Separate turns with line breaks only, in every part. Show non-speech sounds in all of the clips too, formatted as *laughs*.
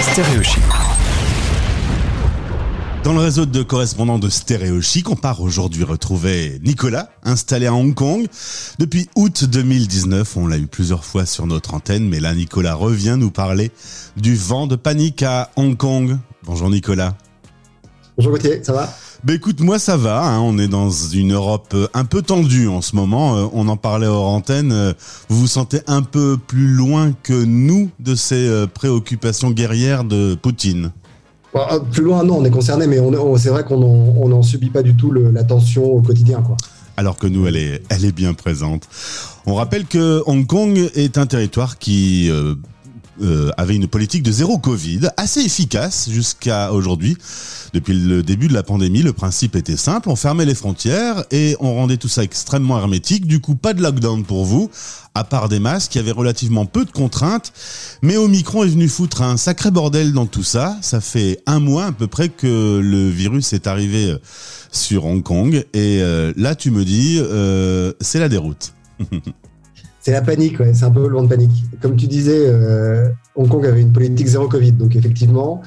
stéréochiques.
Dans le réseau de correspondants de Stéréo Chic, on part aujourd'hui retrouver Nicolas, installé à Hong Kong. Depuis août 2019, on l'a eu plusieurs fois sur notre antenne, mais là, Nicolas revient nous parler du vent de panique à Hong Kong. Bonjour Nicolas.
Bonjour Gauthier, ça va?
Bah écoute, moi ça va, hein. on est dans une Europe euh, un peu tendue en ce moment, euh, on en parlait hors antenne, euh, vous vous sentez un peu plus loin que nous de ces préoccupations guerrières de Poutine
plus loin, non, on est concerné, mais on, c'est vrai qu'on n'en subit pas du tout la tension au quotidien. Quoi.
Alors que nous, elle est, elle est bien présente. On rappelle que Hong Kong est un territoire qui euh, avait une politique de zéro Covid assez efficace jusqu'à aujourd'hui. Depuis le début de la pandémie, le principe était simple, on fermait les frontières et on rendait tout ça extrêmement hermétique. Du coup, pas de lockdown pour vous, à part des masques, il y avait relativement peu de contraintes. Mais Omicron est venu foutre un sacré bordel dans tout ça. Ça fait un mois à peu près que le virus est arrivé euh, sur Hong Kong. Et euh, là, tu me dis, c'est la déroute. *laughs*
C'est la panique, ouais, c'est un peu le vent de panique. Comme tu disais, euh, Hong Kong avait une politique zéro Covid, donc effectivement,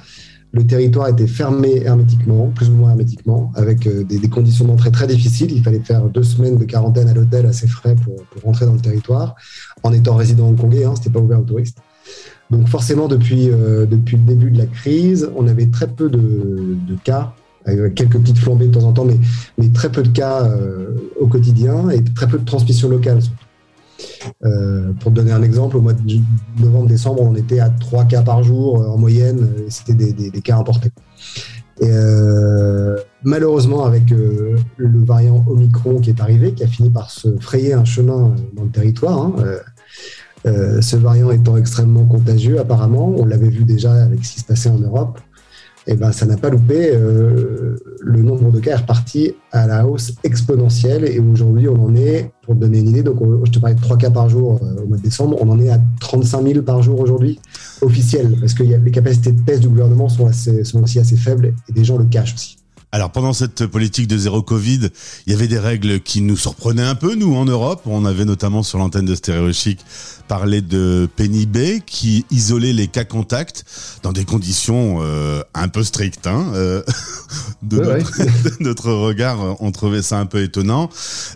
le territoire était fermé hermétiquement, plus ou moins hermétiquement, avec euh, des, conditions d'entrée très difficiles. Il fallait faire deux semaines de quarantaine à l'hôtel à ses frais pour, rentrer dans le territoire, en étant résident hongkongais, hein, c'était pas ouvert aux touristes. Donc forcément, depuis, euh, le début de la crise, on avait très peu de, cas, avec quelques petites flambées de temps en temps, mais, mais très peu de cas au quotidien et très peu de transmission locale surtout. Euh, pour te donner un exemple, au mois de novembre-décembre, on était à 3 cas par jour euh, en moyenne, et c'était des, cas importés. Et euh, malheureusement, avec le variant Omicron qui est arrivé, qui a fini par se frayer un chemin dans le territoire, hein, ce variant étant extrêmement contagieux apparemment, on l'avait vu déjà avec ce qui se passait en Europe, eh ben, ça n'a pas loupé. Euh, le nombre de cas est reparti à la hausse exponentielle et aujourd'hui, on en est, pour te donner une idée, donc je te parlais de 3 cas par jour euh, au mois de décembre, on en est à 35 000 par jour aujourd'hui, officiels, parce que les capacités de test du gouvernement sont, sont aussi assez faibles et des gens le cachent aussi.
Alors pendant cette politique de zéro Covid, il y avait des règles qui nous surprenaient un peu, nous, en Europe. On avait notamment sur l'antenne de Stéréo Chic parlé de Penny Bay qui isolait les cas contacts dans des conditions euh, un peu strictes. Hein, euh, *laughs* *laughs* de, notre, regard, on trouvait ça un peu étonnant.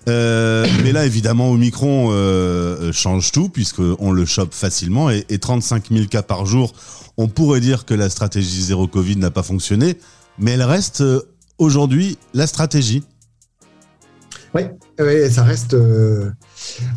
Euh, mais là, évidemment, Omicron change tout puisqu'on le chope facilement et, et 35 000 cas par jour. On pourrait dire que la stratégie zéro Covid n'a pas fonctionné, mais elle reste aujourd'hui la stratégie
Oui, ça reste. Euh,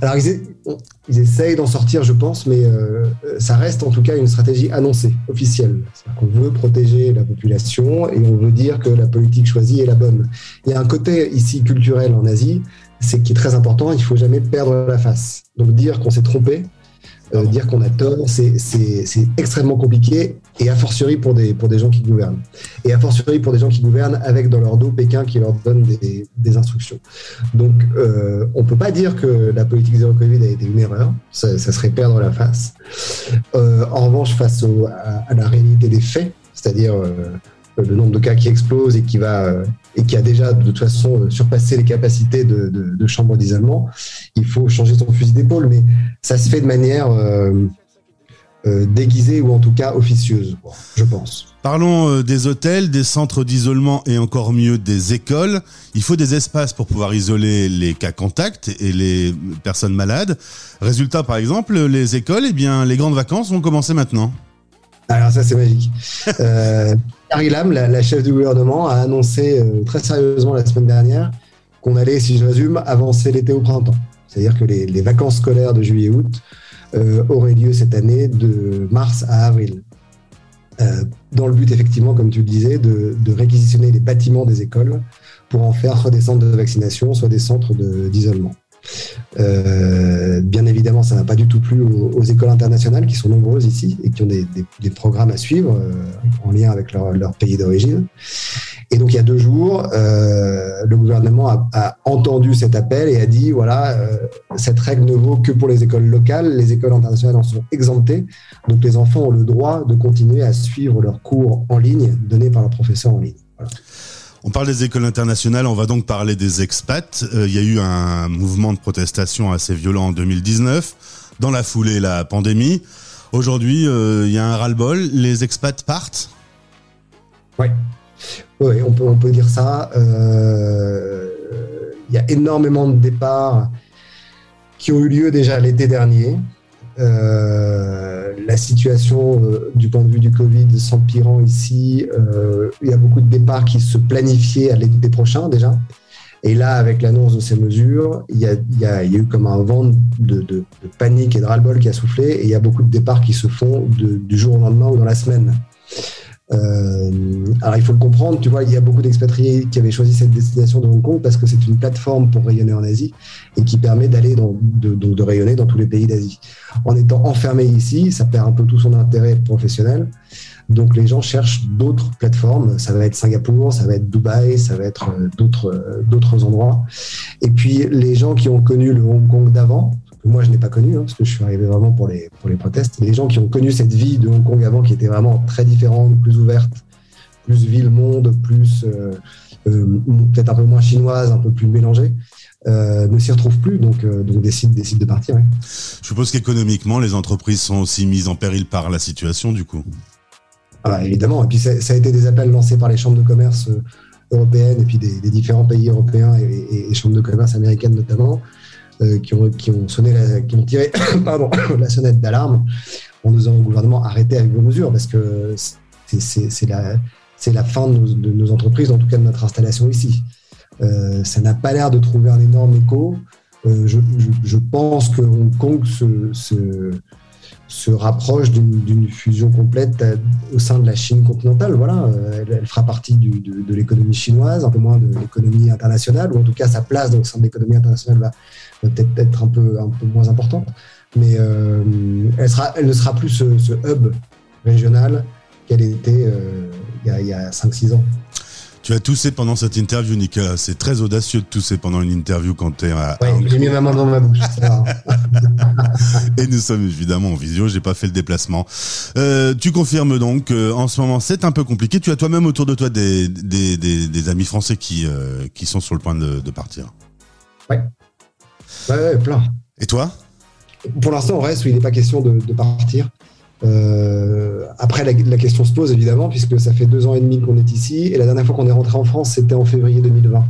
alors, ils, essayent d'en sortir, je pense, mais euh, ça reste en tout cas une stratégie annoncée, officielle. On veut protéger la population et on veut dire que la politique choisie est la bonne. Il y a un côté ici culturel en Asie, c'est qui est très important, il ne faut jamais perdre la face. Donc, dire qu'on s'est trompé, euh, dire qu'on a tort, c'est extrêmement compliqué, et a fortiori pour des, pour des gens qui gouvernent. Et a fortiori pour des gens qui gouvernent avec dans leur dos Pékin qui leur donne des, instructions. Donc, euh, on ne peut pas dire que la politique zéro Covid a été une erreur, ça, serait perdre la face. Euh, en revanche, face à, la réalité des faits, c'est-à-dire le nombre de cas qui explose et qui va et qui a déjà de toute façon surpassé les capacités de, de, chambre d'isolement, il faut changer son fusil d'épaule. Mais ça se fait de manière euh, euh, déguisée ou en tout cas officieuse, je pense.
Parlons euh, des hôtels, des centres d'isolement et encore mieux des écoles. Il faut des espaces pour pouvoir isoler les cas contacts et les personnes malades. Résultat, par exemple, les écoles, eh bien, les grandes vacances vont commencer maintenant.
Alors ça, c'est magique. Euh, Carrie Lam, la, chef du gouvernement, a annoncé euh, très sérieusement la semaine dernière qu'on allait, si je résume, avancer l'été au printemps. C'est-à-dire que les, vacances scolaires de juillet-août euh, auraient lieu cette année de mars à avril. dans le but, effectivement, comme tu le disais, de, réquisitionner les bâtiments des écoles pour en faire soit des centres de vaccination, soit des centres d'isolement. Euh, bien évidemment, ça n'a pas du tout plu aux, écoles internationales qui sont nombreuses ici et qui ont des, programmes à suivre euh, en lien avec leur, pays d'origine. Et donc, il y a deux jours, euh, le gouvernement a, entendu cet appel et a dit voilà, cette règle ne vaut que pour les écoles locales. Les écoles internationales en sont exemptées. Donc, les enfants ont le droit de continuer à suivre leurs cours en ligne donnés par leurs professeurs en ligne.
On parle des écoles internationales, on va donc parler des expats. Euh, il y a eu un mouvement de protestation assez violent en 2019. Dans la foulée, la pandémie. Aujourd'hui, il y a un ras-le-bol, les expats partent?
Oui, ouais, on, peut, on peut dire ça. Il y a énormément de départs qui ont eu lieu déjà l'été dernier. Euh, la situation euh, du point de vue du Covid s'empirant ici, euh, il y a beaucoup de départs qui se planifiaient à l'été prochain déjà. Et là, avec l'annonce de ces mesures, il y, a, y a, y, a, eu comme un vent de, de, de panique et de ras-le-bol qui a soufflé. Et il y a beaucoup de départs qui se font du jour au lendemain ou dans la semaine. Euh, alors il faut le comprendre, tu vois, il y a beaucoup d'expatriés qui avaient choisi cette destination de Hong Kong parce que c'est une plateforme pour rayonner en Asie et qui permet d'aller de, de, de, rayonner dans tous les pays d'Asie. En étant enfermé ici, ça perd un peu tout son intérêt professionnel. Donc les gens cherchent d'autres plateformes. Ça va être Singapour, ça va être Dubaï, ça va être euh, d'autres euh, d'autres endroits. Et puis les gens qui ont connu le Hong Kong d'avant, moi je n'ai pas connu, hein, parce que je suis arrivé vraiment pour les, pour les protestes. Les gens qui ont connu cette vie de Hong Kong avant, qui était vraiment très différente, plus ouverte, plus ville-monde, plus euh, euh, peut-être un peu moins chinoise, un peu plus mélangée, euh, ne s'y retrouvent plus, donc, donc décident, décident de partir. Ouais.
Je suppose qu'économiquement, les entreprises sont aussi mises en péril par la situation, du coup.
Ah bah, évidemment, et puis ça a été des appels lancés par les chambres de commerce européennes et puis des, des différents pays européens et, et, et chambres de commerce américaines notamment, euh, qui, ont, tiré *coughs* *coughs* la sonnette d'alarme en disant au gouvernement arrêtez avec vos mesures parce que c'est la, fin de nos, entreprises, en tout cas de notre installation ici. Euh, ça n'a pas l'air de trouver un énorme écho. Euh, je, pense que Hong Kong se, se rapproche d'une fusion complète au sein de la Chine continentale. Voilà, elle, elle fera partie de, l'économie chinoise, un peu moins de l'économie internationale, ou en tout cas sa place au sein de l'économie internationale va, peut-être être un peu, moins importante. Mais euh, elle, ne sera plus ce, hub régional qu'elle était euh, il y a, a 5-6 ans.
Tu as toussé pendant cette interview, Nicolas. C'est très audacieux de tousser pendant une interview quand tu es à.
Oui, j'ai mis ma main dans ma bouche. *laughs*
Et nous sommes évidemment en visio, j'ai pas fait le déplacement. Euh, tu confirmes donc qu'en ce moment c'est un peu compliqué. Tu as toi-même autour de toi des, des, des, des amis français qui, euh, qui sont sur le point de, de partir.
Oui. Ouais, ouais, plein.
Et toi?
Pour l'instant, on reste où il n'est pas question de, de partir. Euh, après, la, la, question se pose évidemment, puisque ça fait deux ans et demi qu'on est ici, et la dernière fois qu'on est rentré en France, c'était en février 2020.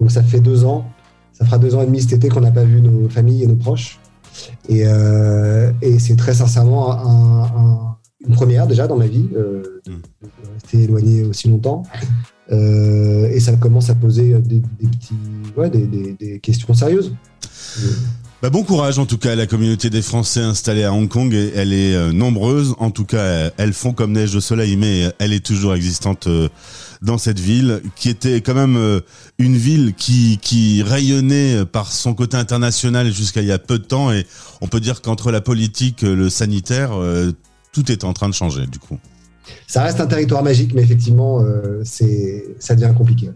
Donc ça fait deux ans, ça fera deux ans et demi cet été qu'on n'a pas vu nos familles et nos proches. Et, euh, et c'est très sincèrement un, un, une première déjà dans ma vie, euh, de, de rester éloigné aussi longtemps. Euh, et ça commence à poser des, des petits, ouais, des, des, des questions sérieuses.
Bah bon courage en tout cas à la communauté des Français installés à Hong Kong. Elle est euh, nombreuse, en tout cas elles font comme neige de soleil, mais elle est toujours existante euh, dans cette ville, qui était quand même euh, une ville qui, qui rayonnait par son côté international jusqu'à il y a peu de temps. Et on peut dire qu'entre la politique, le sanitaire, tout est en train de changer du coup.
Ça reste un territoire magique, mais effectivement, euh, ça devient compliqué.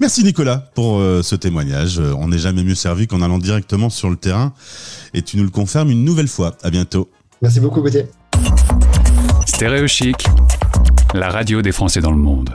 Merci Nicolas pour euh, ce témoignage. On n'est jamais mieux servi qu'en allant directement sur le terrain. Et tu nous le confirmes une nouvelle fois. À bientôt.
Merci beaucoup, Gauthier.
Stéréo Chic, la radio des Français dans le monde.